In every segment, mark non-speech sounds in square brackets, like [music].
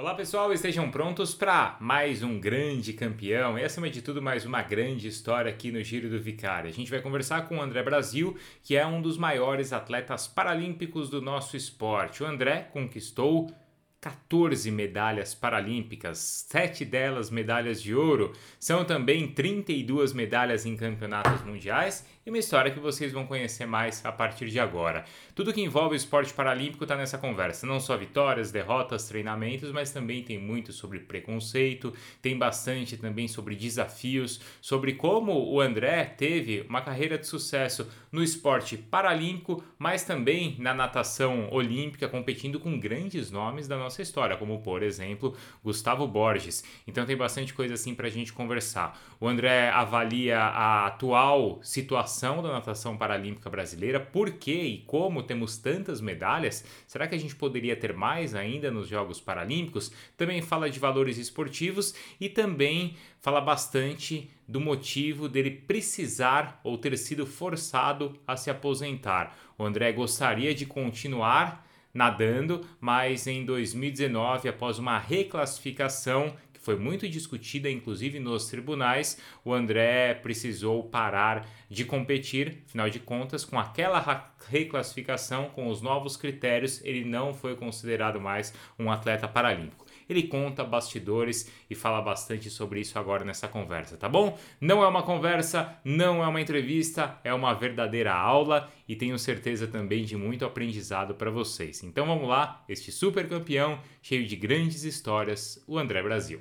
Olá pessoal, estejam prontos para mais um grande campeão e acima de tudo mais uma grande história aqui no Giro do Vicário. A gente vai conversar com o André Brasil, que é um dos maiores atletas paralímpicos do nosso esporte. O André conquistou 14 medalhas paralímpicas, 7 delas medalhas de ouro. São também 32 medalhas em campeonatos mundiais e uma história que vocês vão conhecer mais a partir de agora. Tudo que envolve o esporte paralímpico está nessa conversa, não só vitórias, derrotas, treinamentos, mas também tem muito sobre preconceito, tem bastante também sobre desafios, sobre como o André teve uma carreira de sucesso no esporte paralímpico, mas também na natação olímpica, competindo com grandes nomes da nossa história, como por exemplo Gustavo Borges. Então tem bastante coisa assim para a gente conversar. O André avalia a atual situação da natação paralímpica brasileira, por que e como temos tantas medalhas? Será que a gente poderia ter mais ainda nos Jogos Paralímpicos? Também fala de valores esportivos e também fala bastante do motivo dele precisar ou ter sido forçado a se aposentar. O André gostaria de continuar nadando, mas em 2019, após uma reclassificação que foi muito discutida, inclusive nos tribunais, o André precisou parar de competir, afinal de contas, com aquela reclassificação, com os novos critérios, ele não foi considerado mais um atleta paralímpico. Ele conta bastidores e fala bastante sobre isso agora nessa conversa, tá bom? Não é uma conversa, não é uma entrevista, é uma verdadeira aula e tenho certeza também de muito aprendizado para vocês. Então vamos lá, este super campeão cheio de grandes histórias, o André Brasil.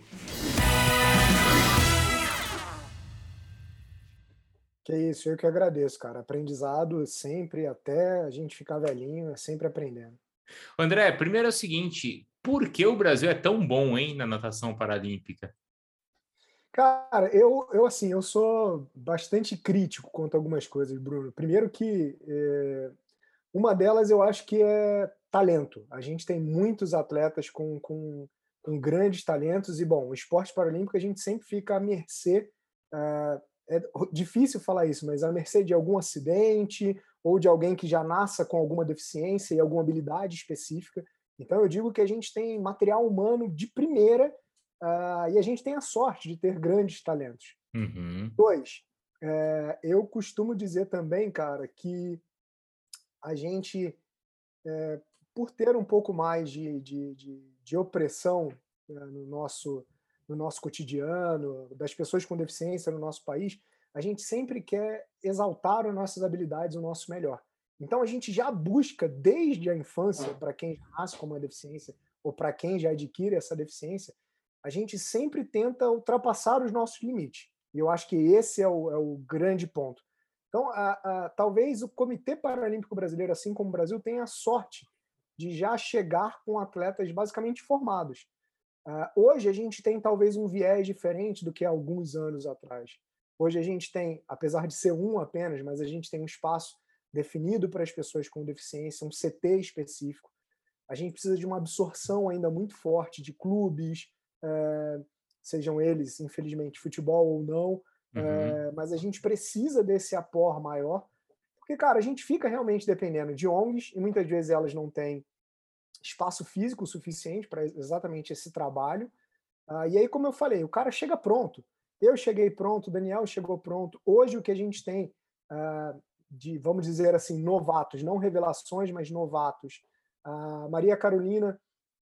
Que isso, eu que agradeço, cara. Aprendizado sempre, até a gente ficar velhinho, é sempre aprendendo. André, primeiro é o seguinte: por que o Brasil é tão bom, hein, na natação paralímpica? Cara, eu, eu assim, eu sou bastante crítico quanto a algumas coisas, Bruno. Primeiro que é, uma delas eu acho que é talento. A gente tem muitos atletas com, com, com grandes talentos e, bom, o esporte paralímpico a gente sempre fica à mercê, uh, é difícil falar isso, mas à mercê de algum acidente ou de alguém que já nasça com alguma deficiência e alguma habilidade específica. Então, eu digo que a gente tem material humano de primeira uh, e a gente tem a sorte de ter grandes talentos. Uhum. Dois, é, eu costumo dizer também, cara, que a gente, é, por ter um pouco mais de, de, de, de opressão né, no, nosso, no nosso cotidiano, das pessoas com deficiência no nosso país, a gente sempre quer exaltar as nossas habilidades, o nosso melhor. Então a gente já busca desde a infância, para quem já nasce com uma deficiência ou para quem já adquire essa deficiência, a gente sempre tenta ultrapassar os nossos limites. E eu acho que esse é o, é o grande ponto. Então, a, a, talvez o Comitê Paralímpico Brasileiro, assim como o Brasil, tenha a sorte de já chegar com atletas basicamente formados. Uh, hoje a gente tem talvez um viés diferente do que há alguns anos atrás. Hoje a gente tem, apesar de ser um apenas, mas a gente tem um espaço definido para as pessoas com deficiência, um CT específico. A gente precisa de uma absorção ainda muito forte de clubes, é, sejam eles, infelizmente, futebol ou não, uhum. é, mas a gente precisa desse apor maior, porque, cara, a gente fica realmente dependendo de ONGs e muitas vezes elas não têm espaço físico suficiente para exatamente esse trabalho. Uh, e aí, como eu falei, o cara chega pronto. Eu cheguei pronto, o Daniel chegou pronto. Hoje, o que a gente tem uh, de, vamos dizer assim, novatos, não revelações, mas novatos. A Maria Carolina,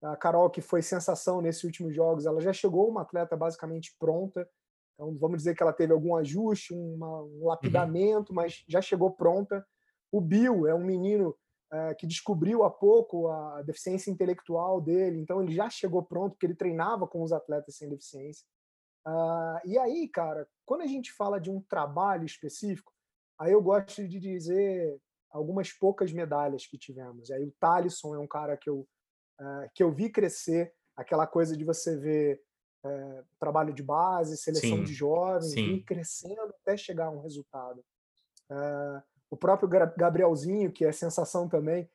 a Carol, que foi sensação nesses últimos jogos, ela já chegou uma atleta basicamente pronta. Então, vamos dizer que ela teve algum ajuste, uma, um lapidamento, uhum. mas já chegou pronta. O Bill é um menino é, que descobriu há pouco a deficiência intelectual dele, então ele já chegou pronto, porque ele treinava com os atletas sem deficiência. Uh, e aí, cara, quando a gente fala de um trabalho específico, Aí eu gosto de dizer algumas poucas medalhas que tivemos. Aí o Talisson é um cara que eu, uh, que eu vi crescer, aquela coisa de você ver uh, trabalho de base, seleção sim, de jovens, ir crescendo até chegar a um resultado. Uh, o próprio Gabrielzinho, que é sensação também,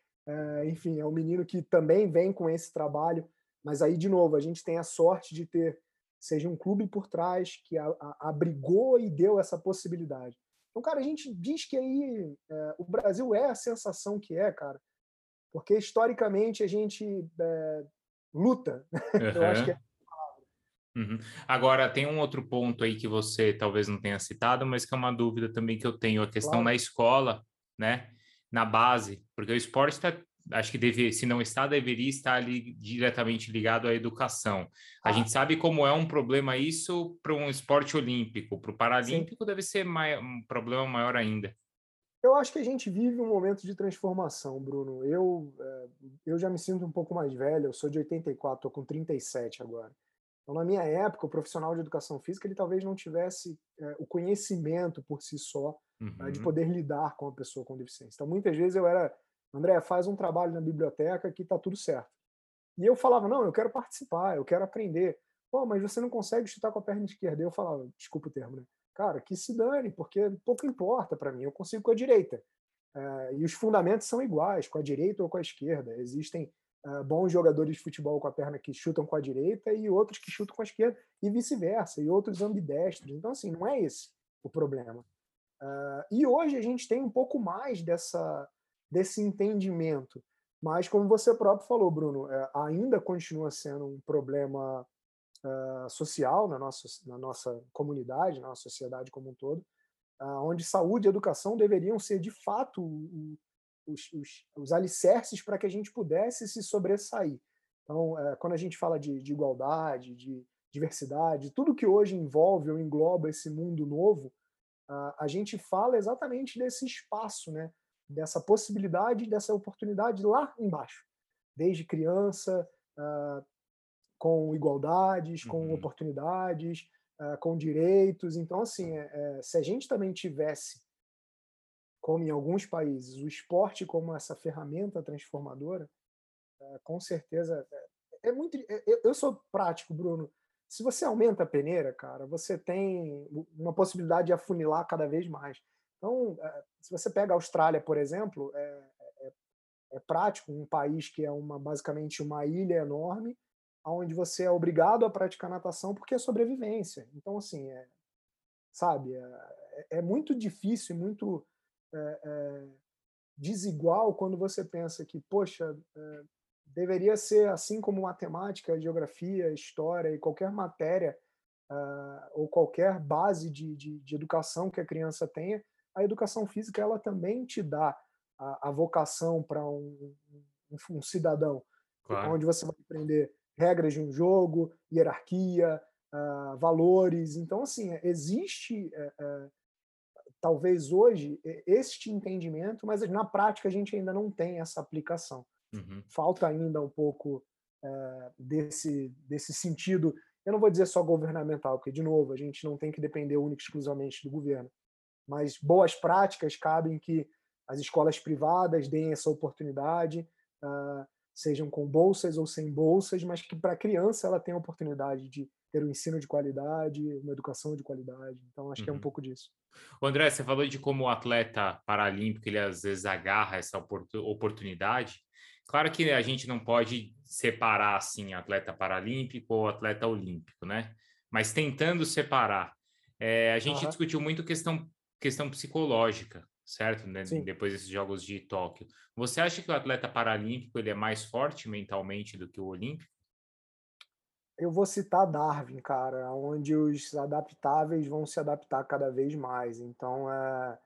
enfim, é um menino que também vem com esse trabalho, mas aí, de novo, a gente tem a sorte de ter, seja um clube por trás que a, a, abrigou e deu essa possibilidade. Então, cara, a gente diz que aí é, o Brasil é a sensação que é, cara, porque historicamente a gente é, luta. Uhum. Eu acho que é Uhum. Agora, tem um outro ponto aí que você talvez não tenha citado, mas que é uma dúvida também que eu tenho, a questão claro. na escola, né? Na base, porque o esporte está, acho que deve, se não está, deveria estar ali diretamente ligado à educação. Ah. A gente sabe como é um problema isso para um esporte olímpico, para o paralímpico Sim. deve ser mai, um problema maior ainda. Eu acho que a gente vive um momento de transformação, Bruno. Eu, eh, eu já me sinto um pouco mais velho, eu sou de 84, estou com 37 agora. Então, na minha época, o profissional de educação física ele talvez não tivesse é, o conhecimento por si só uhum. de poder lidar com a pessoa com deficiência. Então, muitas vezes eu era, André, faz um trabalho na biblioteca que está tudo certo. E eu falava, não, eu quero participar, eu quero aprender. Pô, mas você não consegue chutar com a perna esquerda. Eu falava, desculpa o termo, né? Cara, que se dane, porque pouco importa para mim, eu consigo com a direita. É, e os fundamentos são iguais, com a direita ou com a esquerda. Existem uh, bons jogadores de futebol com a perna que chutam com a direita e outros que chutam com a esquerda, e vice-versa, e outros ambidestros. Então, assim, não é esse o problema. Uh, e hoje a gente tem um pouco mais dessa, desse entendimento. Mas, como você próprio falou, Bruno, é, ainda continua sendo um problema uh, social na nossa, na nossa comunidade, na nossa sociedade como um todo, uh, onde saúde e educação deveriam ser, de fato, os, os, os alicerces para que a gente pudesse se sobressair. Então, é, quando a gente fala de, de, igualdade, de diversidade, tudo que hoje envolve ou engloba esse mundo novo, a, a gente fala exatamente desse espaço, né? Dessa possibilidade, dessa oportunidade lá embaixo, desde criança, uh, com igualdades, com uhum. oportunidades, uh, com direitos. Então, assim, é, é, se a gente também tivesse como em alguns países, o esporte como essa ferramenta transformadora, é, com certeza é, é muito. É, eu sou prático, Bruno. Se você aumenta a peneira, cara, você tem uma possibilidade de afunilar cada vez mais. Então, se você pega a Austrália, por exemplo, é, é, é prático, um país que é uma basicamente uma ilha enorme, onde você é obrigado a praticar natação porque é sobrevivência. Então, assim, é, sabe, é, é muito difícil e muito é, é, desigual quando você pensa que, poxa, é, deveria ser assim como matemática, geografia, história e qualquer matéria uh, ou qualquer base de, de, de, educação que a criança tenha, a educação física ela também te dá a, a vocação para um, um, um, cidadão, claro. onde você vai aprender regras de um jogo, hierarquia, uh, valores. Então, assim, existe uh, talvez hoje este entendimento, mas na prática a gente ainda não tem essa aplicação. Uhum. Falta ainda um pouco é, desse, desse sentido, eu não vou dizer só governamental, porque, de novo, a gente não tem que depender única e exclusivamente do governo, mas boas práticas cabem que as escolas privadas deem essa oportunidade, uh, sejam com bolsas ou sem bolsas, mas que para a criança ela tenha a oportunidade de ter um ensino de qualidade, uma educação de qualidade. Então, acho uhum. que é um uhum. pouco disso. André, você falou de como o atleta paralímpico ele às vezes agarra essa oportunidade. Claro que a gente não pode separar assim atleta paralímpico ou atleta olímpico, né? Mas tentando separar, é, a gente uhum. discutiu muito questão questão psicológica, certo? Né? Depois desses Jogos de Tóquio. Você acha que o atleta paralímpico ele é mais forte mentalmente do que o olímpico? eu vou citar Darwin, cara, onde os adaptáveis vão se adaptar cada vez mais. Então, é,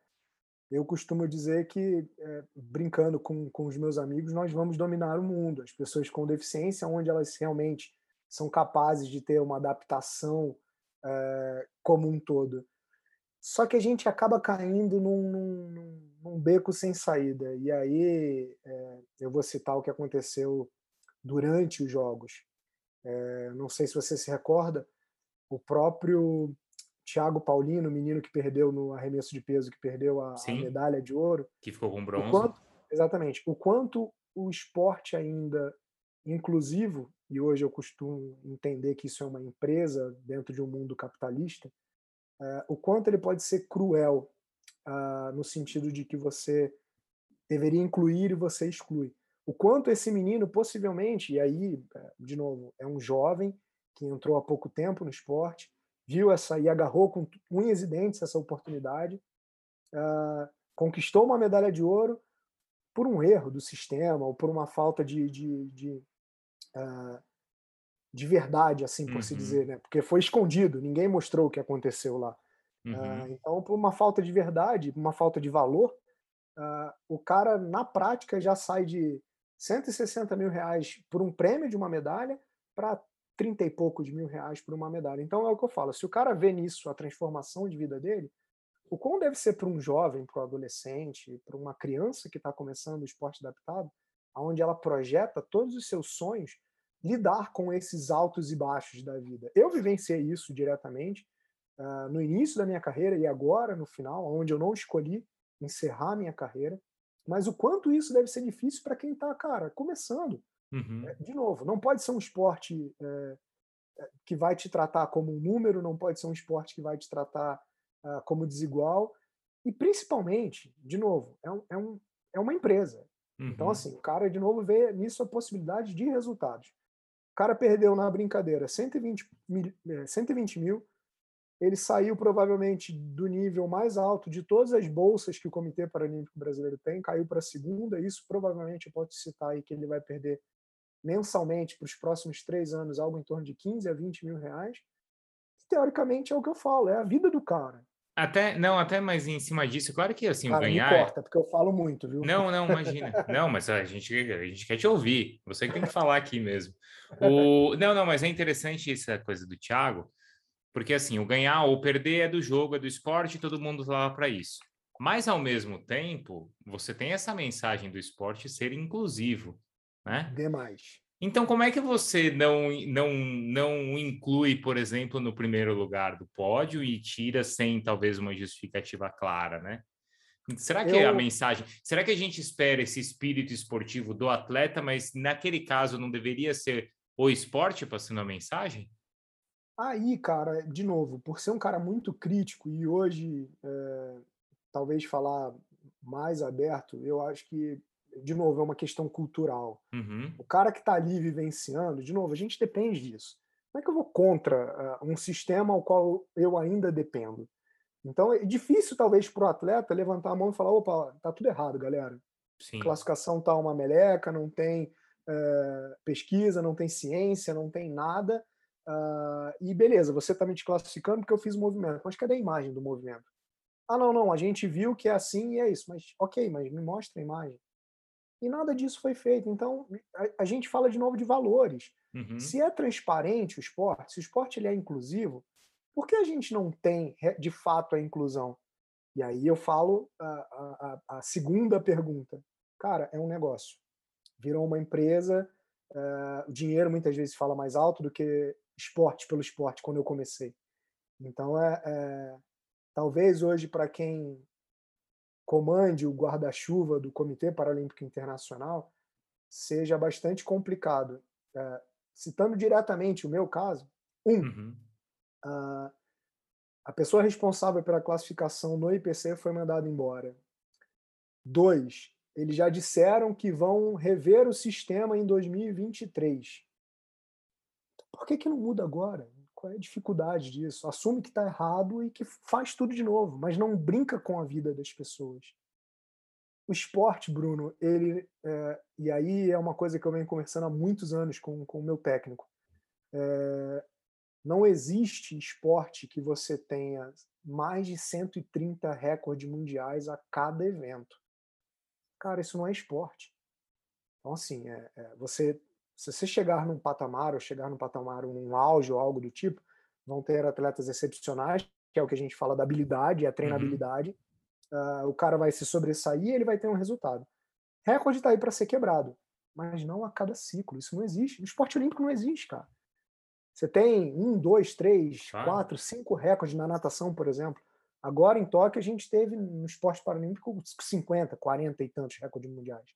eu costumo dizer que, é, brincando com, com os meus amigos, nós vamos dominar o mundo. As pessoas com deficiência, onde elas realmente são capazes de ter uma adaptação é, como um todo. Só que a gente acaba caindo num, num, num beco sem saída. E aí, é, eu vou citar o que aconteceu durante os jogos é, não sei se você se recorda, o próprio Thiago Paulino, o menino que perdeu no arremesso de peso, que perdeu a, a medalha de ouro. Que ficou com bronze. O quanto, exatamente. O quanto o esporte ainda inclusivo, e hoje eu costumo entender que isso é uma empresa dentro de um mundo capitalista, é, o quanto ele pode ser cruel uh, no sentido de que você deveria incluir e você exclui. O quanto esse menino possivelmente, e aí, é, de novo, é um jovem que entrou há pouco tempo no esporte, viu essa e agarrou com unhas e dentes essa oportunidade, uh, conquistou uma medalha de ouro por um erro do sistema ou por uma falta de, de, de, uh, de verdade, assim por uhum. se dizer, né? Porque foi escondido, ninguém mostrou o que aconteceu lá. Uhum. Uh, então, por uma falta de verdade, por uma falta de valor, uh, o cara, na prática, já sai de 160 mil reais por um prêmio de uma medalha para 30 e poucos mil reais por uma medalha. Então, é o que eu falo, se o cara vê nisso a transformação de vida dele, o quão deve ser para um jovem, para um adolescente, para uma criança que está começando o esporte adaptado, onde ela projeta todos os seus sonhos, lidar com esses altos e baixos da vida. Eu vivenciei isso diretamente uh, no início da minha carreira e agora no final, onde eu não escolhi encerrar minha carreira, mas o quanto isso deve ser difícil para quem está, cara, começando. Uhum. É, de novo, não pode ser um esporte é, que vai te tratar como um número, não pode ser um esporte que vai te tratar uh, como desigual. E principalmente, de novo, é, um, é, um, é uma empresa. Então, uhum. Então, assim, o cara, de novo, vê nisso a possibilidade de resultados. Cara perdeu na brincadeira 120 mil, 120 é, mil ele saiu provavelmente do nível mais alto de todas as bolsas que o Comitê Paralímpico Brasileiro tem, caiu para a segunda. Isso provavelmente eu posso citar aí que ele vai perder mensalmente para os próximos três anos algo em torno de 15 a 20 mil reais. Teoricamente é o que eu falo, é a vida do cara. Até, não, até mais em cima disso, claro que assim, Cara, ganhar. Me é corta, porque eu falo muito, viu? Não, não, imagina. não, mas a gente, a gente quer te ouvir. Você que tem que falar aqui mesmo. O... Não, não, mas é interessante essa coisa do Thiago, porque assim, o ganhar ou perder é do jogo, é do esporte, todo mundo tá lá para isso. Mas ao mesmo tempo, você tem essa mensagem do esporte ser inclusivo, né? Demais. Então, como é que você não, não, não inclui, por exemplo, no primeiro lugar do pódio e tira sem talvez uma justificativa clara, né? Será que Eu... a mensagem. Será que a gente espera esse espírito esportivo do atleta, mas naquele caso não deveria ser o esporte passando a mensagem? Aí, cara, de novo, por ser um cara muito crítico e hoje é, talvez falar mais aberto, eu acho que de novo, é uma questão cultural. Uhum. O cara que está ali vivenciando, de novo, a gente depende disso. Como é que eu vou contra uh, um sistema ao qual eu ainda dependo? Então é difícil, talvez, para o atleta levantar a mão e falar: opa, tá tudo errado, galera. Sim. Classificação tá uma meleca, não tem uh, pesquisa, não tem ciência, não tem nada. Uh, e beleza, você está me desclassificando porque eu fiz o movimento. Mas cadê a imagem do movimento? Ah, não, não, a gente viu que é assim e é isso. Mas ok, mas me mostra a imagem. E nada disso foi feito. Então, a, a gente fala de novo de valores. Uhum. Se é transparente o esporte, se o esporte ele é inclusivo, por que a gente não tem, de fato, a inclusão? E aí eu falo a, a, a segunda pergunta. Cara, é um negócio. Virou uma empresa, uh, o dinheiro muitas vezes fala mais alto do que esporte pelo esporte quando eu comecei. Então, é, é talvez hoje, para quem comande o guarda-chuva do Comitê Paralímpico Internacional seja bastante complicado. É, citando diretamente o meu caso, um, uhum. a, a pessoa responsável pela classificação no IPC foi mandada embora. Dois, eles já disseram que vão rever o sistema em 2023. Por que, que não muda agora? Qual é a dificuldade disso? Assume que está errado e que faz tudo de novo, mas não brinca com a vida das pessoas. O esporte, Bruno, ele. É, e aí é uma coisa que eu venho conversando há muitos anos com, com o meu técnico. É, não existe esporte que você tenha mais de 130 recordes mundiais a cada evento. Cara, isso não é esporte. Então, assim, é, é, você se você chegar num patamar, ou chegar num patamar, um auge ou algo do tipo, vão ter atletas excepcionais, que é o que a gente fala da habilidade, a uhum. treinabilidade. Uhum. Uh, o cara vai se sobressair e ele vai ter um resultado. Recorde está aí para ser quebrado, mas não a cada ciclo. Isso não existe. No esporte olímpico não existe, cara. Você tem um, dois, três, ah. quatro, cinco recordes na natação, por exemplo. Agora em Tóquio a gente teve no esporte paralímpico 50, 40 e tantos recordes mundiais.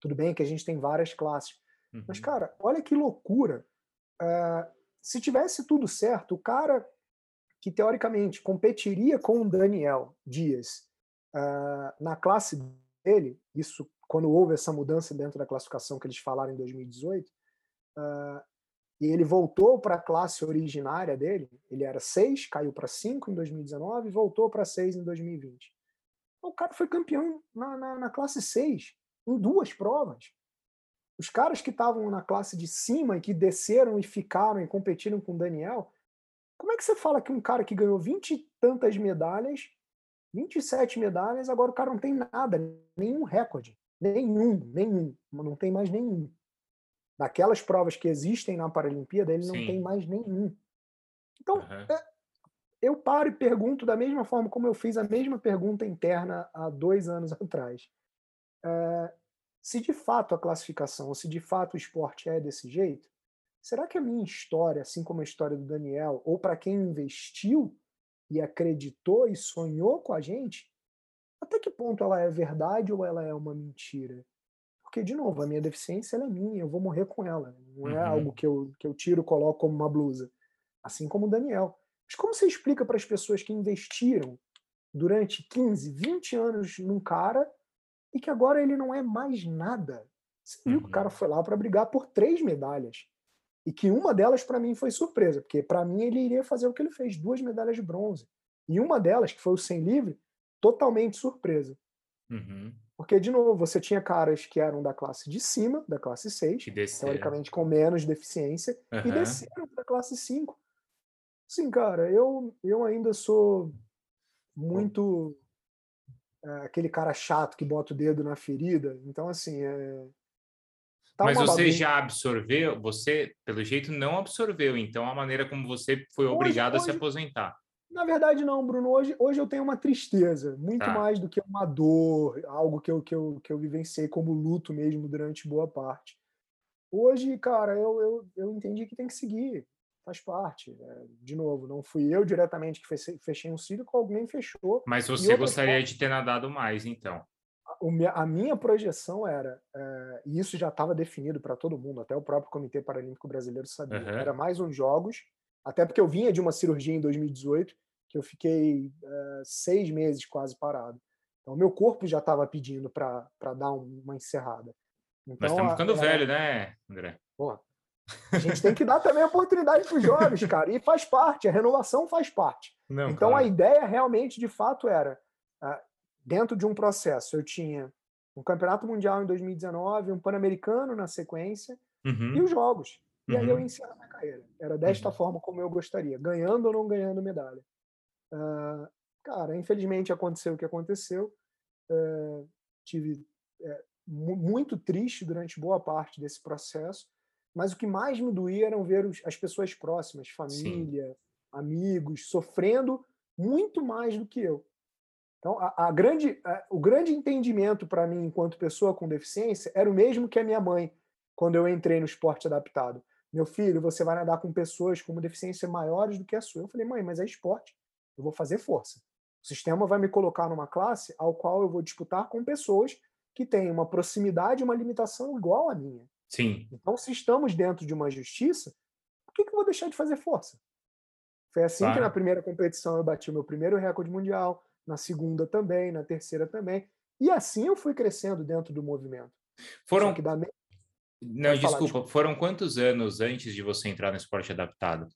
Tudo bem que a gente tem várias classes, Uhum. Mas, cara, olha que loucura. Uh, se tivesse tudo certo, o cara que teoricamente competiria com o Daniel Dias uh, na classe dele, isso quando houve essa mudança dentro da classificação que eles falaram em 2018, uh, e ele voltou para a classe originária dele, ele era 6, caiu para 5 em 2019 e voltou para 6 em 2020. O cara foi campeão na, na, na classe 6, em duas provas. Os caras que estavam na classe de cima e que desceram e ficaram e competiram com o Daniel, como é que você fala que um cara que ganhou 20 e tantas medalhas, 27 medalhas, agora o cara não tem nada, nenhum recorde? Nenhum, nenhum. Não tem mais nenhum. Daquelas provas que existem na Paralimpíada, ele não Sim. tem mais nenhum. Então, uhum. eu paro e pergunto da mesma forma como eu fiz a mesma pergunta interna há dois anos [laughs] atrás. É, se de fato a classificação, se de fato o esporte é desse jeito, será que a minha história, assim como a história do Daniel, ou para quem investiu e acreditou e sonhou com a gente, até que ponto ela é verdade ou ela é uma mentira? Porque, de novo, a minha deficiência é minha, eu vou morrer com ela. Não é uhum. algo que eu, que eu tiro e coloco como uma blusa. Assim como o Daniel. Mas como você explica para as pessoas que investiram durante 15, 20 anos num cara e que agora ele não é mais nada. Você viu que o cara uhum. foi lá para brigar por três medalhas. E que uma delas, para mim, foi surpresa, porque para mim ele iria fazer o que ele fez, duas medalhas de bronze. E uma delas, que foi o 100 livre, totalmente surpresa. Uhum. Porque, de novo, você tinha caras que eram da classe de cima, da classe 6, teoricamente com menos deficiência, uhum. e desceram para a classe 5. Sim, cara, eu, eu ainda sou muito aquele cara chato que bota o dedo na ferida. Então, assim, é... Tá Mas você bagunça. já absorveu, você, pelo jeito, não absorveu, então, a maneira como você foi obrigado hoje, a se aposentar. Na verdade, não, Bruno. Hoje, hoje eu tenho uma tristeza, muito tá. mais do que uma dor, algo que eu, que, eu, que eu vivenciei como luto mesmo durante boa parte. Hoje, cara, eu, eu, eu entendi que tem que seguir faz parte. Né? De novo, não fui eu diretamente que fechei um ciclo, alguém fechou. Mas você gostaria de ter nadado mais, então? A minha projeção era, é, e isso já estava definido para todo mundo, até o próprio Comitê Paralímpico Brasileiro sabia, uhum. era mais uns jogos, até porque eu vinha de uma cirurgia em 2018, que eu fiquei é, seis meses quase parado. Então, meu corpo já estava pedindo para dar uma encerrada. Então, Mas estamos ficando a, velho, né, André? Pô, a gente tem que dar também oportunidade para os jovens, cara. E faz parte, a renovação faz parte. Não, então claro. a ideia realmente, de fato, era ah, dentro de um processo. Eu tinha um campeonato mundial em 2019, um pan-americano na sequência uhum. e os jogos. E uhum. aí eu encerro a minha carreira. Era desta uhum. forma como eu gostaria, ganhando ou não ganhando medalha. Uh, cara, infelizmente aconteceu o que aconteceu. Uh, tive uh, muito triste durante boa parte desse processo mas o que mais me doía eram ver os, as pessoas próximas, família, Sim. amigos, sofrendo muito mais do que eu. Então, a, a grande, a, o grande entendimento para mim, enquanto pessoa com deficiência, era o mesmo que a minha mãe, quando eu entrei no esporte adaptado. Meu filho, você vai nadar com pessoas com deficiência maiores do que a sua. Eu falei, mãe, mas é esporte. Eu vou fazer força. O sistema vai me colocar numa classe ao qual eu vou disputar com pessoas que têm uma proximidade e uma limitação igual à minha. Sim. Então, se estamos dentro de uma justiça, por que, que eu vou deixar de fazer força? Foi assim claro. que na primeira competição eu bati o meu primeiro recorde mundial, na segunda também, na terceira também. E assim eu fui crescendo dentro do movimento. Foram. Da... Não, desculpa, desculpa, foram quantos anos antes de você entrar no esporte adaptado?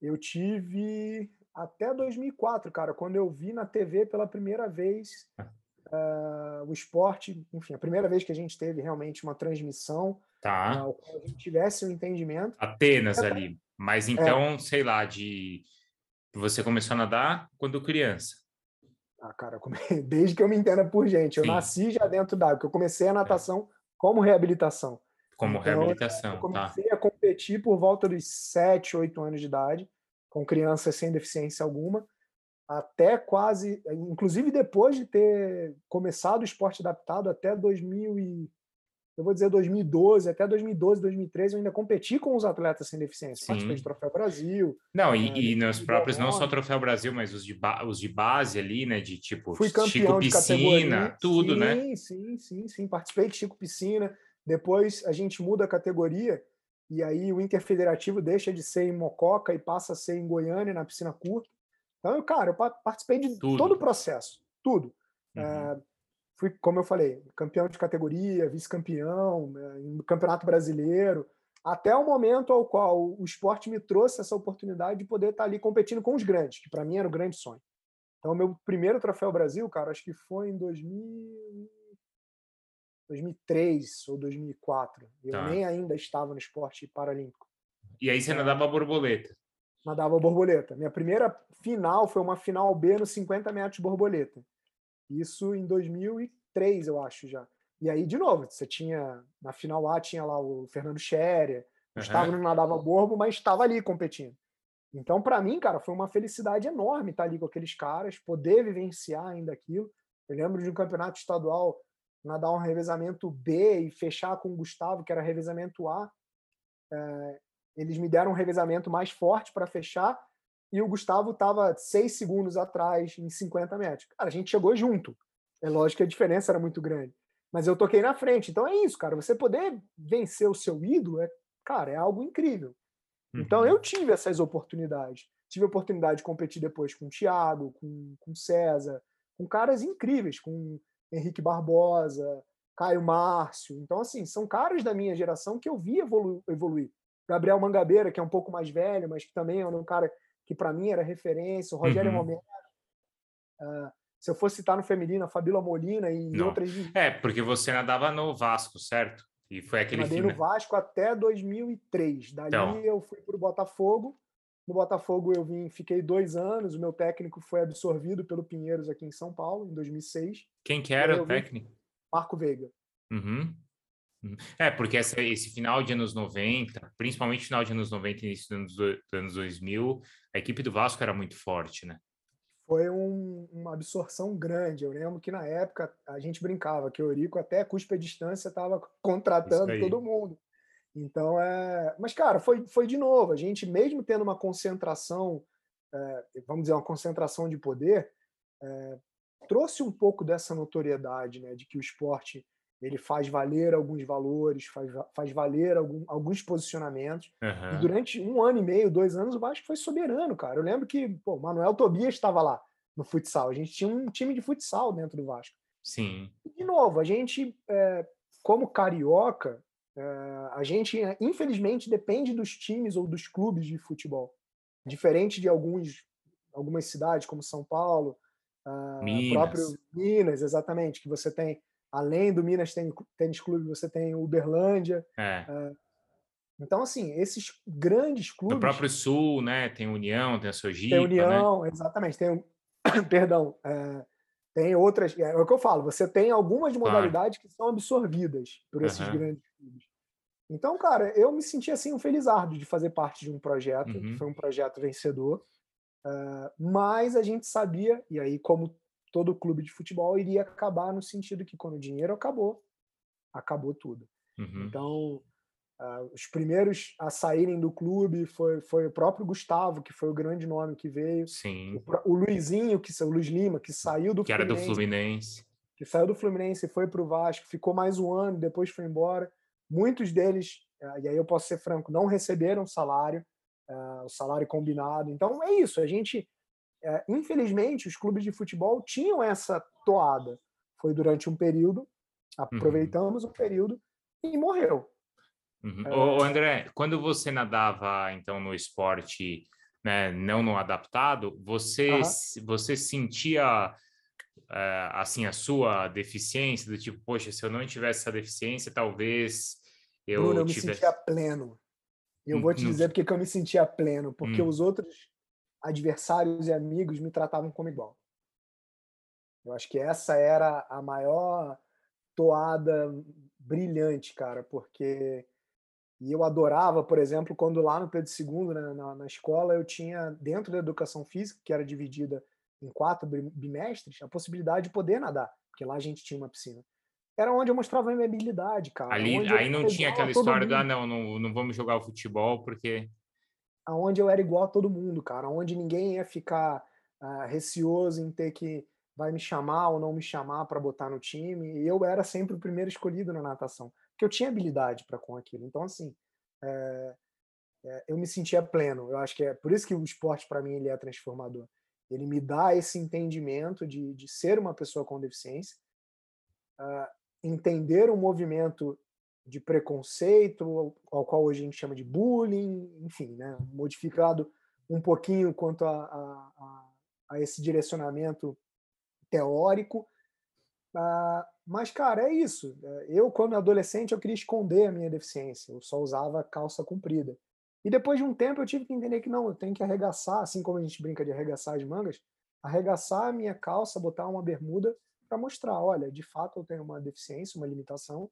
Eu tive até 2004, cara, quando eu vi na TV pela primeira vez ah uh, o esporte, enfim, a primeira vez que a gente teve realmente uma transmissão, tá. uh, a gente tivesse um entendimento. Apenas é, ali. Mas então, é. sei lá, de você começou a nadar quando criança. Ah, cara, [laughs] desde que eu me entenda por gente. Eu Sim. nasci já dentro d'água, porque eu comecei a natação é. como reabilitação. Como então, reabilitação, eu tá. comecei tá. a competir por volta dos 7, 8 anos de idade, com crianças sem deficiência alguma até quase, inclusive depois de ter começado o esporte adaptado até 2000 e eu vou dizer 2012, até 2012, 2013 eu ainda competi com os atletas sem deficiência, Sim. participei de Troféu Brasil. Não, e, né, e nos próprios, não só Troféu Brasil, mas os de, os de base ali, né, de tipo Fui campeão Chico Piscina, tudo, sim, né? Sim, sim, sim, sim, participei de Chico Piscina, depois a gente muda a categoria e aí o Interfederativo deixa de ser em Mococa e passa a ser em Goiânia, na piscina curta. Então, eu, cara, eu participei de tudo. todo o processo, tudo. Uhum. É, fui, como eu falei, campeão de categoria, vice-campeão, é, campeonato brasileiro, até o momento ao qual o esporte me trouxe essa oportunidade de poder estar ali competindo com os grandes, que para mim era o grande sonho. Então, meu primeiro troféu Brasil, cara, acho que foi em 2000. 2003 ou 2004. Eu Tá. nem ainda estava no esporte paralímpico. E aí você É. nadava borboleta. Nadava borboleta. Minha primeira final foi uma final B no 50 metros borboleta. Isso em 2003, eu acho já. E aí, de novo, você tinha. Na final A tinha lá o Fernando Scherer, o Gustavo não nadava borbo, mas estava ali competindo. Então, para mim, cara, foi uma felicidade enorme estar ali com aqueles caras, poder vivenciar ainda aquilo. Eu lembro de um campeonato estadual nadar um revezamento B e fechar com o Gustavo, que era revezamento A. É, eles me deram um revezamento mais forte para fechar e o Gustavo estava seis segundos atrás em 50 metros. Cara, a gente chegou junto. É lógico que a diferença era muito grande. Mas eu toquei na frente. Então é isso, cara. Você poder vencer o seu ídolo, é, cara, é algo incrível. Então Uhum. eu tive essas oportunidades. Tive a oportunidade de competir depois com o Thiago, com, com o César, com caras incríveis, com Henrique Barbosa, Caio Márcio. Então, assim, são caras da minha geração que eu vi evolu evoluir. Gabriel Mangabeira, que é um pouco mais velho, mas que também era um cara que para mim era referência. O Rogério Uhum. Romero. Ah, se eu fosse citar no feminino, a Fabíola Molina e Não. outras. É, porque você nadava no Vasco, certo? E foi aquele nadei filme. no Vasco até 2003. Dali Então. eu fui para o Botafogo. No Botafogo eu vim, fiquei dois anos. O meu técnico foi absorvido pelo Pinheiros aqui em São Paulo, em 2006. Quem que era o técnico? Marco Veiga. Uhum. É, porque essa- esse final de anos 90, principalmente final de anos 90 e início dos anos, do- dos anos 2000, a equipe do Vasco era muito forte, né? Foi um- uma absorção grande. Eu lembro que na época a gente brincava que o Eurico até cuspe a distância estava contratando todo mundo. Então é, mas cara, foi, foi de novo. A gente mesmo tendo uma concentração, é, vamos dizer uma concentração de poder, é, trouxe um pouco dessa notoriedade, né, de que o esporte ele faz valer alguns valores, faz, faz valer algum- alguns posicionamentos. E Aham. durante um ano e meio, dois anos, o Vasco foi soberano, cara. Eu lembro que pô, o Manuel Tobias estava lá no futsal. A gente tinha um time de futsal dentro do Vasco. Sim. E, de novo, a gente, é, como carioca, é, a gente, é, infelizmente, depende dos times ou dos clubes de futebol. Diferente de alguns, algumas cidades, como São Paulo, ah, Minas. próprio Minas, exatamente, que você tem, além do Minas Tênis Clube, você tem o Uberlândia. É. Então, assim, esses grandes clubes. No próprio Sul, né? Tem União, tem a Sojipa, Tem né? União, exatamente. Tem, [coughs] perdão, é, tem outras. É, o que eu falo, você tem algumas Claro. modalidades que são absorvidas por esses Aham. grandes clubes. Então, cara, eu me senti assim um felizardo de fazer parte de um projeto, que Uhum. foi um projeto vencedor. é, mas a gente sabia, e aí, como todo clube de futebol, iria acabar no sentido que quando o dinheiro acabou, acabou tudo. Uhum. Então, ah, os primeiros a saírem do clube foi, foi o próprio Gustavo, que foi o grande nome que veio. O, Sim. pró- o Luizinho, que, o Luiz Lima, que saiu do Que era do Fluminense, Fluminense. que saiu do Fluminense e foi para o Vasco, ficou mais um ano, depois foi embora. Muitos deles, ah, e aí eu posso ser franco, não receberam salário, ah, o salário combinado. Então é isso, a gente, eh, infelizmente, os clubes de futebol tinham essa toada. Foi durante um período, aproveitamos o período e morreu. Uhum. É. Ô, André, quando você nadava, então, no esporte, né, não no adaptado, você, s- você sentia, eh, assim, a sua deficiência, do tipo, poxa, se eu não tivesse essa deficiência, talvez eu Bruno, eu me tivesse... sentia pleno. Eu Hum, vou te não- dizer porque que eu me sentia pleno, porque Hum. os outros adversários e amigos me tratavam como igual. Eu acho que essa era a maior toada brilhante, cara, porque e eu adorava, por exemplo, quando lá no Pedro II, né, na, na escola, eu tinha dentro da educação física, que era dividida em quatro bi- bimestres, a possibilidade de poder nadar, porque lá a gente tinha uma piscina. Era onde eu mostrava a minha habilidade, cara. Ali, aí não tinha aquela história mundo. ah, não, não, não vamos jogar o futebol porque... aonde eu era igual a todo mundo, cara, onde ninguém ia ficar ah, receoso em ter que vai me chamar ou não me chamar para botar no time. E eu era sempre o primeiro escolhido na natação, porque eu tinha habilidade para com aquilo. Então, assim, é, é, eu me sentia pleno. Eu acho que é por isso que o esporte para mim ele é transformador. Ele me dá esse entendimento de, de ser uma pessoa com deficiência, ah, entender o movimento de preconceito, ao, qual hoje a gente chama de bullying, enfim, né, modificado um pouquinho quanto a, a, a, esse direcionamento teórico, Uh, mas, cara, é isso. Eu, quando adolescente, eu queria esconder a minha deficiência. Eu só usava calça comprida. E depois de um tempo eu tive que entender que não, eu tenho que arregaçar, assim como a gente brinca de arregaçar as mangas, arregaçar a minha calça, botar uma bermuda para mostrar, olha, de fato eu tenho uma deficiência, uma limitação.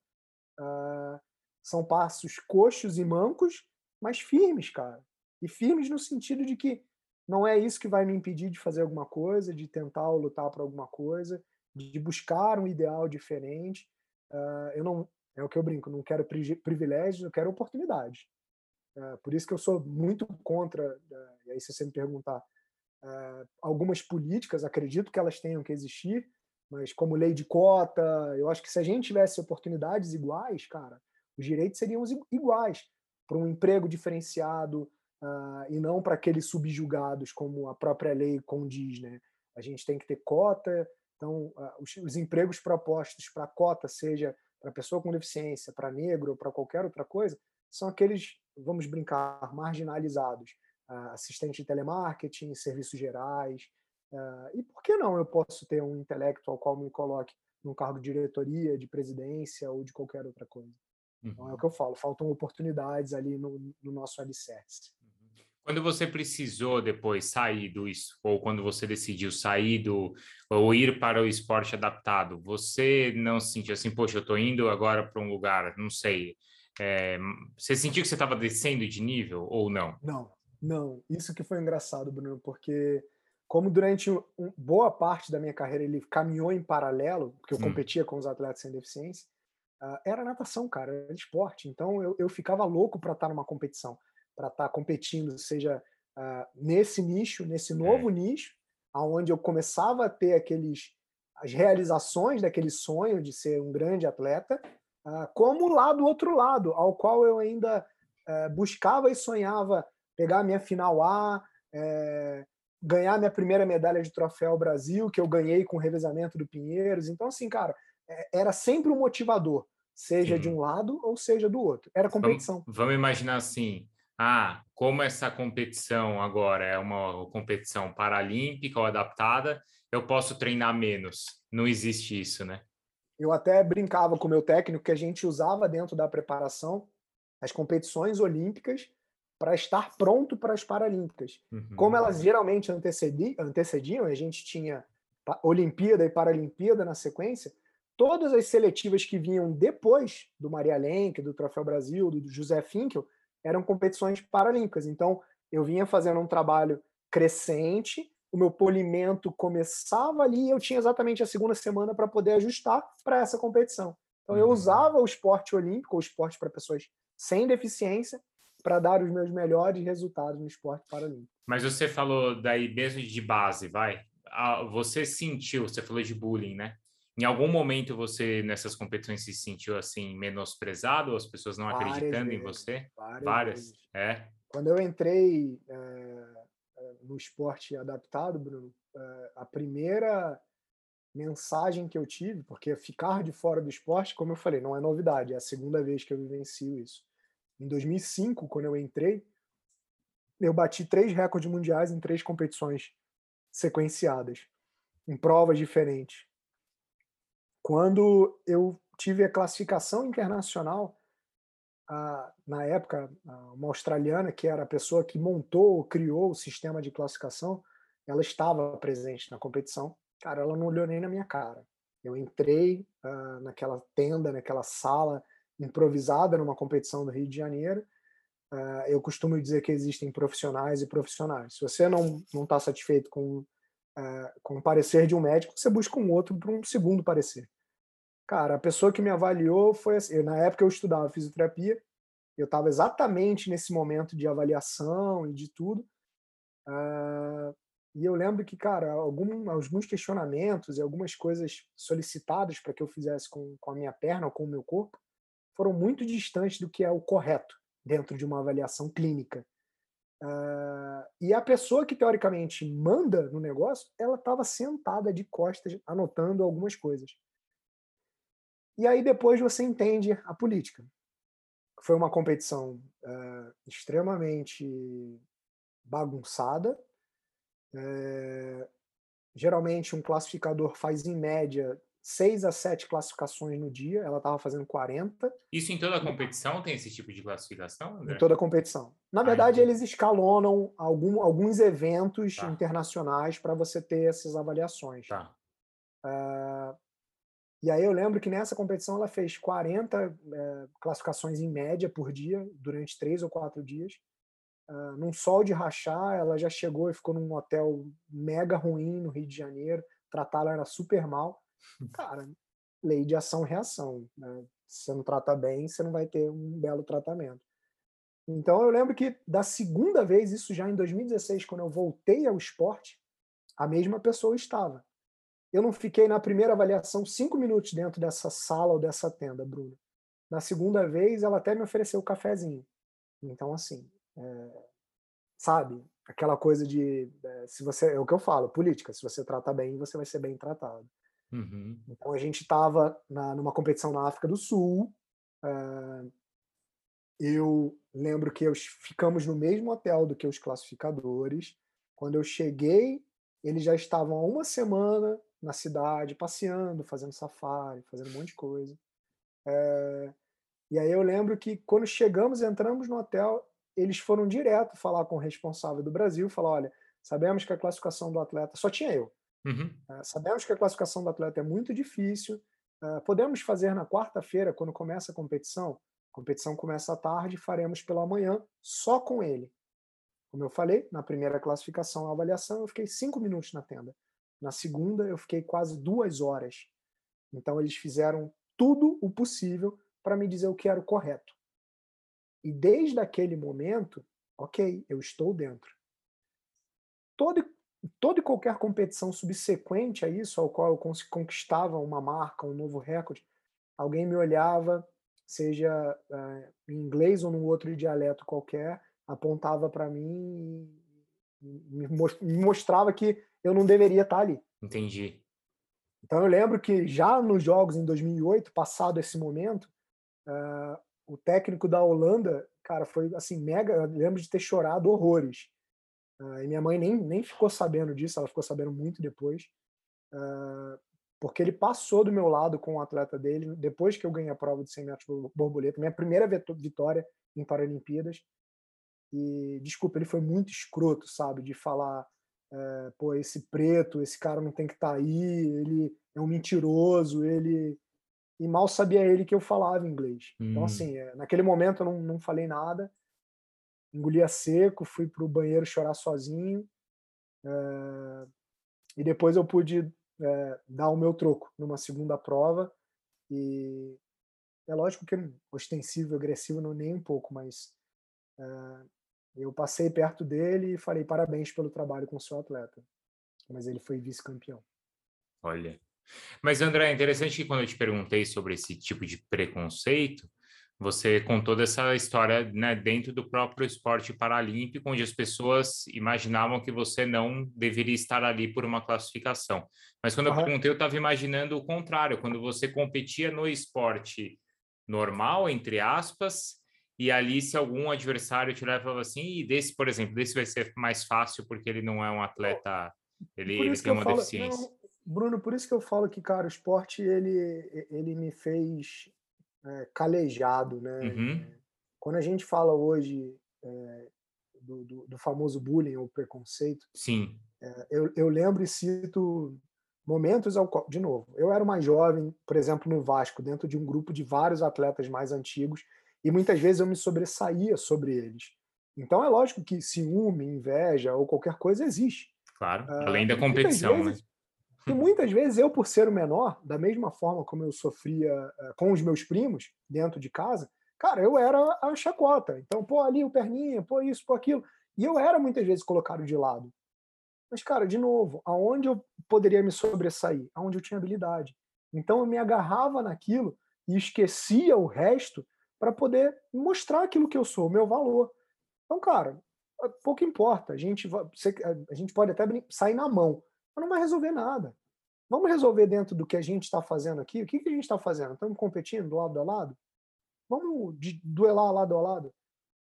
Uh, são passos coxos e mancos, mas firmes, cara. E firmes no sentido de que não é isso que vai me impedir de fazer alguma coisa, de tentar ou lutar por alguma coisa, de buscar um ideal diferente. Uh, eu não, é o que eu brinco, não quero privilégios, eu quero oportunidades. Uh, por isso que eu sou muito contra, e aí se você me perguntar, algumas políticas, acredito que elas tenham que existir, mas como lei de cota, eu acho que se a gente tivesse oportunidades iguais, cara, os direitos seriam iguais para um emprego diferenciado, uh, e não para aqueles subjugados, como a própria lei condiz. Né? A gente tem que ter cota, então uh, os, os, empregos propostos para cota, seja para pessoa com deficiência, para negro ou para qualquer outra coisa, são aqueles, vamos brincar, marginalizados. Uh, assistente de telemarketing, serviços gerais. E por que não eu posso ter um intelecto ao qual me coloque num cargo de diretoria, de presidência ou de qualquer outra coisa? Então é o uhum. que eu falo, faltam oportunidades ali no, no nosso alicerce. Quando você precisou depois sair do ou quando você decidiu sair do ou ir para o esporte adaptado, você não se sentiu assim, poxa, eu estou indo agora para um lugar, não sei. É, você sentiu que você estava descendo de nível ou não? Não, não. Isso que foi engraçado, Bruno, porque como durante um, boa parte da minha carreira ele caminhou em paralelo, porque eu hum. competia com os atletas sem deficiência, uh, era natação, cara, era esporte. Então eu, eu ficava louco para estar numa competição para estar tá competindo, seja uh, nesse nicho, nesse é. novo é. nicho, aonde eu começava a ter aqueles as realizações daquele sonho de ser um grande atleta, uh, como lá do outro lado, ao qual eu ainda uh, buscava e sonhava pegar a minha final A, uh, ganhar minha primeira medalha de troféu Brasil, que eu ganhei com o revezamento do Pinheiros. Então, assim, cara, é, era sempre um motivador, seja Sim. de um lado ou seja do outro. Era competição. Vamos, vamos imaginar assim, ah, como essa competição agora é uma competição paralímpica ou adaptada, eu posso treinar menos. Não existe isso, né? Eu até brincava com o meu técnico que a gente usava dentro da preparação as competições olímpicas para estar pronto para as paralímpicas. Uhum. Como elas geralmente antecediam, antecediam, a gente tinha Olimpíada e Paralimpíada na sequência, todas as seletivas que vinham depois do Maria Lenk, do Troféu Brasil, do José Finkel, eram competições paralímpicas. Então, eu vinha fazendo um trabalho crescente, o meu polimento começava ali e eu tinha exatamente a segunda semana para poder ajustar para essa competição. Então, eu uhum. usava o esporte olímpico, o esporte para pessoas sem deficiência, para dar os meus melhores resultados no esporte paralímpico. Mas você falou daí mesmo de base, vai? Você sentiu, você falou de bullying, né? Em algum momento você, nessas competições, se sentiu assim, menosprezado, as pessoas não várias acreditando vezes, em você? Várias. várias. É. Quando eu entrei é, no esporte adaptado, Bruno, é, a primeira mensagem que eu tive, porque ficar de fora do esporte, como eu falei, não é novidade, é a segunda vez que eu vivencio isso. Em 2005, quando eu entrei, eu bati três recordes mundiais em três competições sequenciadas, em provas diferentes. Quando eu tive a classificação internacional, na época, uma australiana, que era a pessoa que montou, criou o sistema de classificação, ela estava presente na competição. Cara, ela não olhou nem na minha cara. Eu entrei uh, naquela tenda, naquela sala improvisada numa competição do Rio de Janeiro. Uh, eu costumo dizer que existem profissionais e profissionais. Se você não não está satisfeito com uh, com o parecer de um médico, você busca um outro para um segundo parecer. Cara, a pessoa que me avaliou foi assim, na época eu estudava fisioterapia, eu estava exatamente nesse momento de avaliação e de tudo. Uh, e eu lembro que, cara, algum, alguns questionamentos e algumas coisas solicitadas para que eu fizesse com, com a minha perna ou com o meu corpo foram muito distantes do que é o correto dentro de uma avaliação clínica. Uh, e a pessoa que teoricamente manda no negócio, ela estava sentada de costas anotando algumas coisas. E aí depois você entende a política. Foi uma competição uh, extremamente bagunçada. Uh, geralmente um classificador faz em média seis a sete classificações no dia, ela estava fazendo 40. Isso em toda a competição tem esse tipo de classificação? André? Em toda a competição. Na verdade, ah, eles escalonam algum, alguns eventos tá. internacionais para você ter essas avaliações. Tá. Uh, e aí eu lembro que nessa competição ela fez 40 é, eh, classificações em média por dia, durante três ou quatro dias. Uh, num sol de rachar, ela já chegou e ficou num hotel mega ruim no Rio de Janeiro. Tratá-la era super mal. Cara, lei de ação e reação. Né? Se você não trata bem, você não vai ter um belo tratamento. Então eu lembro que da segunda vez, isso já em 2016, quando eu voltei ao esporte, a mesma pessoa estava. Eu não fiquei na primeira avaliação cinco minutos dentro dessa sala ou dessa tenda, Bruno. Na segunda vez, ela até me ofereceu o cafezinho. Então, assim, é, sabe? Aquela coisa de. É, se você É o que eu falo, política. Se você trata bem, você vai ser bem tratado. Uhum. Então a gente estava numa competição na África do Sul. Uh, eu lembro que eu, ficamos no mesmo hotel do que os classificadores. Quando eu cheguei, eles já estavam há uma semana na cidade, passeando, fazendo safari, fazendo um monte de coisa. É, e aí eu lembro que quando chegamos, entramos no hotel, eles foram direto falar com o responsável do Brasil, falar, olha, sabemos que a classificação do atleta, só tinha eu, Uhum. Uh, sabemos que a classificação do atleta é muito difícil. Uh, podemos fazer na quarta-feira, quando começa a competição. A competição começa à tarde, faremos pela manhã só com ele. Como eu falei, na primeira classificação, a avaliação, eu fiquei cinco minutos na tenda. Na segunda, eu fiquei quase duas horas. Então, eles fizeram tudo o possível para me dizer o que era o correto. E desde aquele momento, ok, eu estou dentro. Todo toda e qualquer competição subsequente a isso, ao qual eu conquistava uma marca, um novo recorde, alguém me olhava, seja uh, em inglês ou num outro dialeto qualquer, apontava para mim e me mostrava que eu não deveria estar ali. Entendi. Então eu lembro que já nos jogos em 2008, passado esse momento, uh, o técnico da Holanda, cara, foi assim mega. Eu lembro de ter chorado horrores Uh, e minha mãe nem, nem ficou sabendo disso, ela ficou sabendo muito depois, uh, porque ele passou do meu lado com o atleta dele, depois que eu ganhei a prova de 100 metros borboleta, minha primeira vitória em Paralimpíadas. E, desculpa, ele foi muito escroto, sabe, de falar, uh, pô, esse preto, esse cara não tem que estar tá aí, ele é um mentiroso, ele. E mal sabia ele que eu falava inglês. Então, hum. Então, assim, é, naquele momento eu não, não falei nada engoli a seco, fui para o banheiro chorar sozinho. É, e depois eu pude é, dar o meu troco numa segunda prova. E é lógico que ostensivo, agressivo, não nem um pouco, mas é, eu passei perto dele e falei parabéns pelo trabalho com o seu atleta. Mas ele foi vice-campeão. Olha. Mas, André, é interessante que quando eu te perguntei sobre esse tipo de preconceito, você contou dessa história né, dentro do próprio esporte paralímpico, onde as pessoas imaginavam que você não deveria estar ali por uma classificação. Mas quando uhum. eu perguntei, eu estava imaginando o contrário, quando você competia no esporte normal, entre aspas, e ali se algum adversário te leva assim, e desse, por exemplo, desse vai ser mais fácil porque ele não é um atleta, ele, ele tem uma falo, deficiência. Não, Bruno, por isso que eu falo que, cara, o esporte, ele, ele me fez é, calejado, né? Uhum. Quando a gente fala hoje é, do, do, do, famoso bullying ou preconceito, sim, é, eu, eu lembro e cito momentos ao de novo. Eu era mais jovem, por exemplo, no Vasco, dentro de um grupo de vários atletas mais antigos, e muitas vezes eu me sobressaía sobre eles. Então é lógico que ciúme, inveja ou qualquer coisa existe. Claro, ah, além da competição, vezes, né? E muitas vezes eu, por ser o menor, da mesma forma como eu sofria uh, com os meus primos dentro de casa, cara, eu era a chacota. Então, pô, ali o perninha, pô, isso, pô, aquilo. E eu era muitas vezes colocado de lado. Mas, cara, de novo, aonde eu poderia me sobressair? Aonde eu tinha habilidade. Então eu me agarrava naquilo e esquecia o resto para poder mostrar aquilo que eu sou, o meu valor. Então, cara, pouco importa. A gente, a gente pode até sair na mão, mas não vai resolver nada. Vamos resolver dentro do que a gente está fazendo aqui. O que, que a gente está fazendo? Estamos competindo do lado a lado? Vamos duelar lado a lado?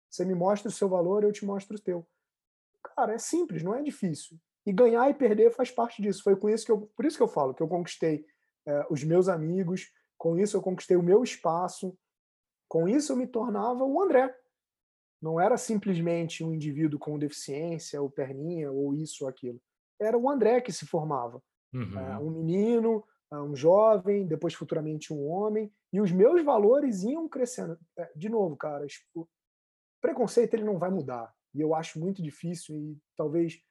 Você me mostra o seu valor, eu te mostro o teu. Cara, é simples, não é difícil. E ganhar e perder faz parte disso. Foi com isso que eu, por isso que eu falo que eu conquistei é, os meus amigos, com isso eu conquistei o meu espaço, com isso eu me tornava o André. Não era simplesmente um indivíduo com deficiência, ou perninha, ou isso ou aquilo. Era o André que se formava. Uhum. É, um menino, é, um jovem, depois futuramente um homem, e os meus valores iam crescendo. É, de novo, cara, o preconceito ele não vai mudar. E eu acho muito difícil e talvez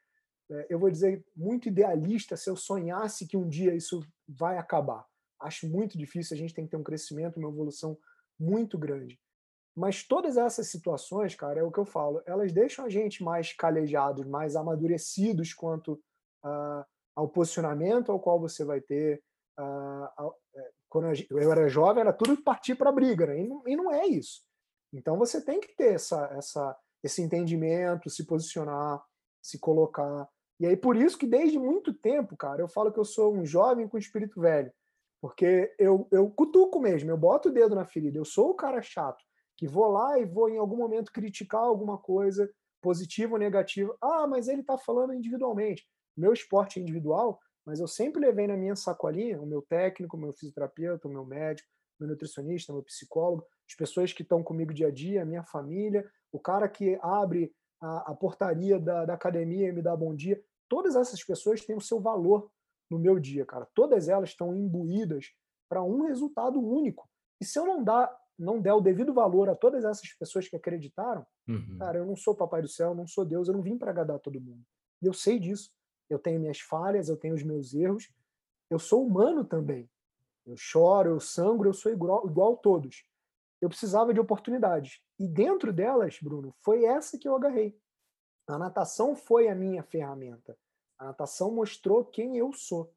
eu vou dizer muito idealista se eu sonhasse que um dia isso vai acabar. Acho muito difícil, a gente tem que ter um crescimento, uma evolução muito grande. Mas todas essas situações, cara, é o que eu falo, elas deixam a gente mais calejados, mais amadurecidos quanto uh, ao posicionamento ao qual você vai ter. Uh, quando eu era jovem, era tudo partir para a briga, né? e, não, e, não, é isso. Então você tem que ter essa, essa, esse entendimento, se posicionar, se colocar. E aí, por isso que desde muito tempo, cara, eu falo que eu sou um jovem com espírito velho. Porque eu, eu cutuco mesmo, eu boto o dedo na ferida, eu sou o cara chato que vou lá e vou em algum momento criticar alguma coisa, positiva ou negativa. Ah, mas ele está falando individualmente. Meu esporte individual, mas eu sempre levei na minha sacolinha o meu técnico, o meu fisioterapeuta, o meu médico, meu nutricionista, meu psicólogo, as pessoas que estão comigo dia a dia, a minha família, o cara que abre a, a portaria da, da academia e me dá bom dia. Todas essas pessoas têm o seu valor no meu dia, cara. Todas elas estão imbuídas para um resultado único. E se eu não dar não der o devido valor a todas essas pessoas que acreditaram, uhum. cara, eu não sou papai do céu, não sou Deus, eu não vim para agradar todo mundo. E eu sei disso. Eu tenho minhas falhas, eu tenho os meus erros. Eu sou humano também. Eu choro, eu sangro, eu sou igual, igual a todos. Eu precisava de oportunidades. E dentro delas, Bruno, foi essa que eu agarrei. A natação foi a minha ferramenta. A natação mostrou quem eu sou.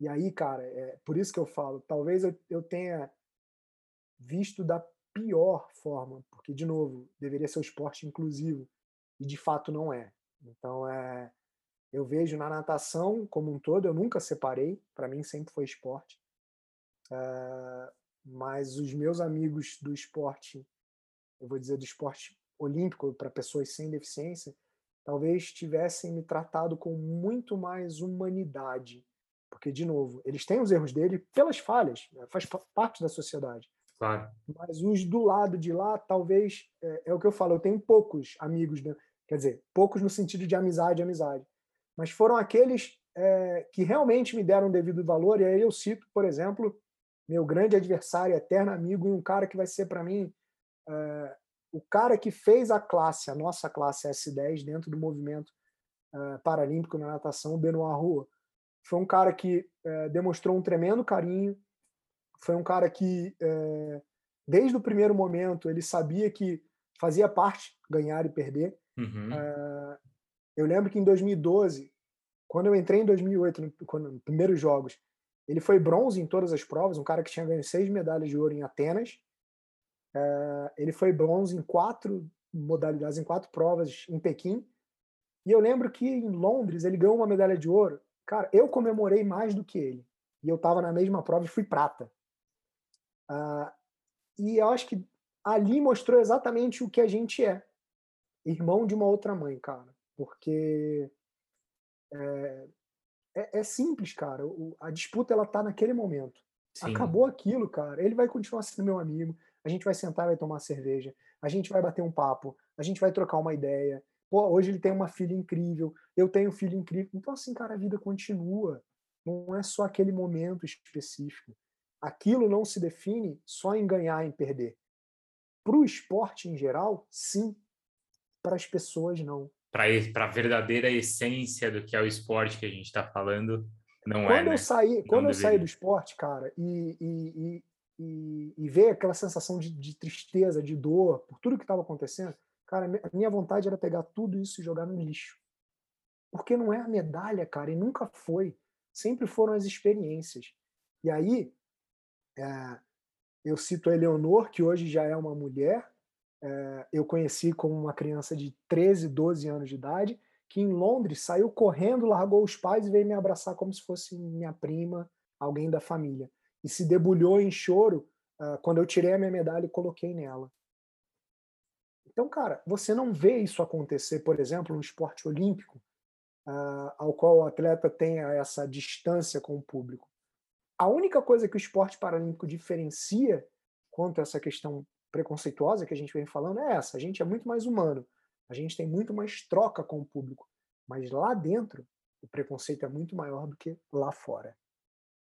E aí, cara, é por isso que eu falo, talvez eu, eu tenha visto da pior forma, porque, de novo, deveria ser o esporte inclusivo, e de fato não é. Então, é, eu vejo na natação como um todo, eu nunca separei, para mim sempre foi esporte. É, mas os meus amigos do esporte, eu vou dizer do esporte olímpico para pessoas sem deficiência, talvez tivessem me tratado com muito mais humanidade. Porque, de novo, eles têm os erros dele pelas falhas, né, faz parte da sociedade. Claro. Mas os do lado de lá, talvez, é, é o que eu falo, eu tenho poucos amigos, né? quer dizer, poucos no sentido de amizade, amizade. Mas foram aqueles é, que realmente me deram devido valor, e aí eu cito, por exemplo, meu grande adversário, eterno amigo, e um cara que vai ser para mim é, o cara que fez a classe, a nossa classe S10, dentro do movimento é, paralímpico na natação, o Benoit Rua. Foi um cara que é, demonstrou um tremendo carinho, foi um cara que, é, desde o primeiro momento, ele sabia que fazia parte ganhar e perder. Uhum. É, eu lembro que em 2012, quando eu entrei em 2008, no, nos primeiros jogos, ele foi bronze em todas as provas, um cara que tinha ganho seis medalhas de ouro em Atenas. É, ele foi bronze em quatro modalidades, em quatro provas em Pequim. E eu lembro que em Londres ele ganhou uma medalha de ouro. Cara, eu comemorei mais do que ele. E eu estava na mesma prova e fui prata. Uh, e eu acho que ali mostrou exatamente o que a gente é. Irmão de uma outra mãe, cara. Porque é, é, é simples, cara. O, a disputa ela tá naquele momento. Sim. Acabou aquilo, cara. Ele vai continuar sendo meu amigo. A gente vai sentar, vai tomar cerveja. A gente vai bater um papo. A gente vai trocar uma ideia. Pô, hoje ele tem uma filha incrível. Eu tenho um filho incrível. Então, assim, cara, a vida continua. Não é só aquele momento específico aquilo não se define só em ganhar e perder. Para o esporte em geral, sim. Para as pessoas, não. Para a verdadeira essência do que é o esporte que a gente está falando, não quando é. Eu né? saí, não quando deveria. eu saí do esporte, cara, e, e, e, e ver aquela sensação de, de, tristeza, de dor, por tudo que estava acontecendo, cara, a minha vontade era pegar tudo isso e jogar no lixo. Porque não é a medalha, cara, e nunca foi. Sempre foram as experiências. E aí, é, eu cito a Eleonor, que hoje já é uma mulher, é, eu conheci como uma criança de 13, 12 anos de idade, que em Londres saiu correndo, largou os pais e veio me abraçar como se fosse minha prima, alguém da família. E se debulhou em choro uh, quando eu tirei a minha medalha e coloquei nela. Então, cara, você não vê isso acontecer, por exemplo, no esporte olímpico, uh, ao qual o atleta tenha essa distância com o público a única coisa que o esporte paralímpico diferencia quanto a essa questão preconceituosa que a gente vem falando é essa. A gente é muito mais humano. A gente tem muito mais troca com o público. Mas lá dentro, o preconceito é muito maior do que lá fora.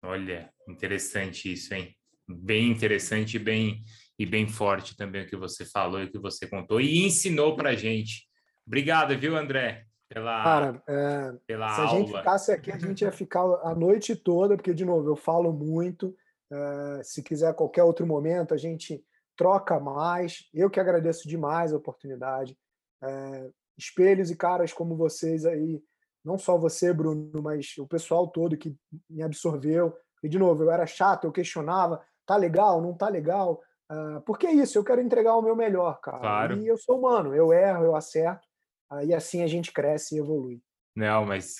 Olha, interessante isso, hein? Bem interessante e bem, e bem forte também o que você falou e o que você contou e ensinou para gente. Obrigado, viu, André? Pela, Cara, é, pela se aula. a gente ficasse aqui, a gente ia ficar a noite toda, porque, de novo, eu falo muito. É, se quiser, qualquer outro momento, a gente troca mais. Eu que agradeço demais a oportunidade. É, espelhos e caras como vocês aí, não só você, Bruno, mas o pessoal todo que me absorveu. E, de novo, eu era chato, eu questionava, tá legal, não tá legal? Uh, porque é isso, eu quero entregar o meu melhor, cara. Claro. E eu sou humano, eu erro, eu acerto, uh, e assim a gente cresce e evolui. Não, mas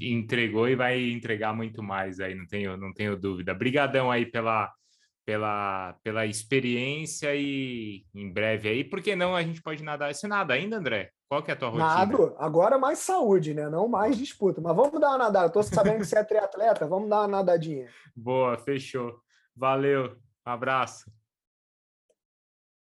entregou e vai entregar muito mais aí, não tenho, não tenho dúvida. Obrigadão aí pela, pela, pela experiência e em breve aí, por que não a gente pode nadar? Você nada ainda, André? Qual que é a tua rotina? Nado, agora mais saúde, né? Não mais disputa. Mas vamos dar uma nadada. Tô sabendo que você é triatleta, vamos dar uma nadadinha. Boa, fechou. Valeu, um abraço.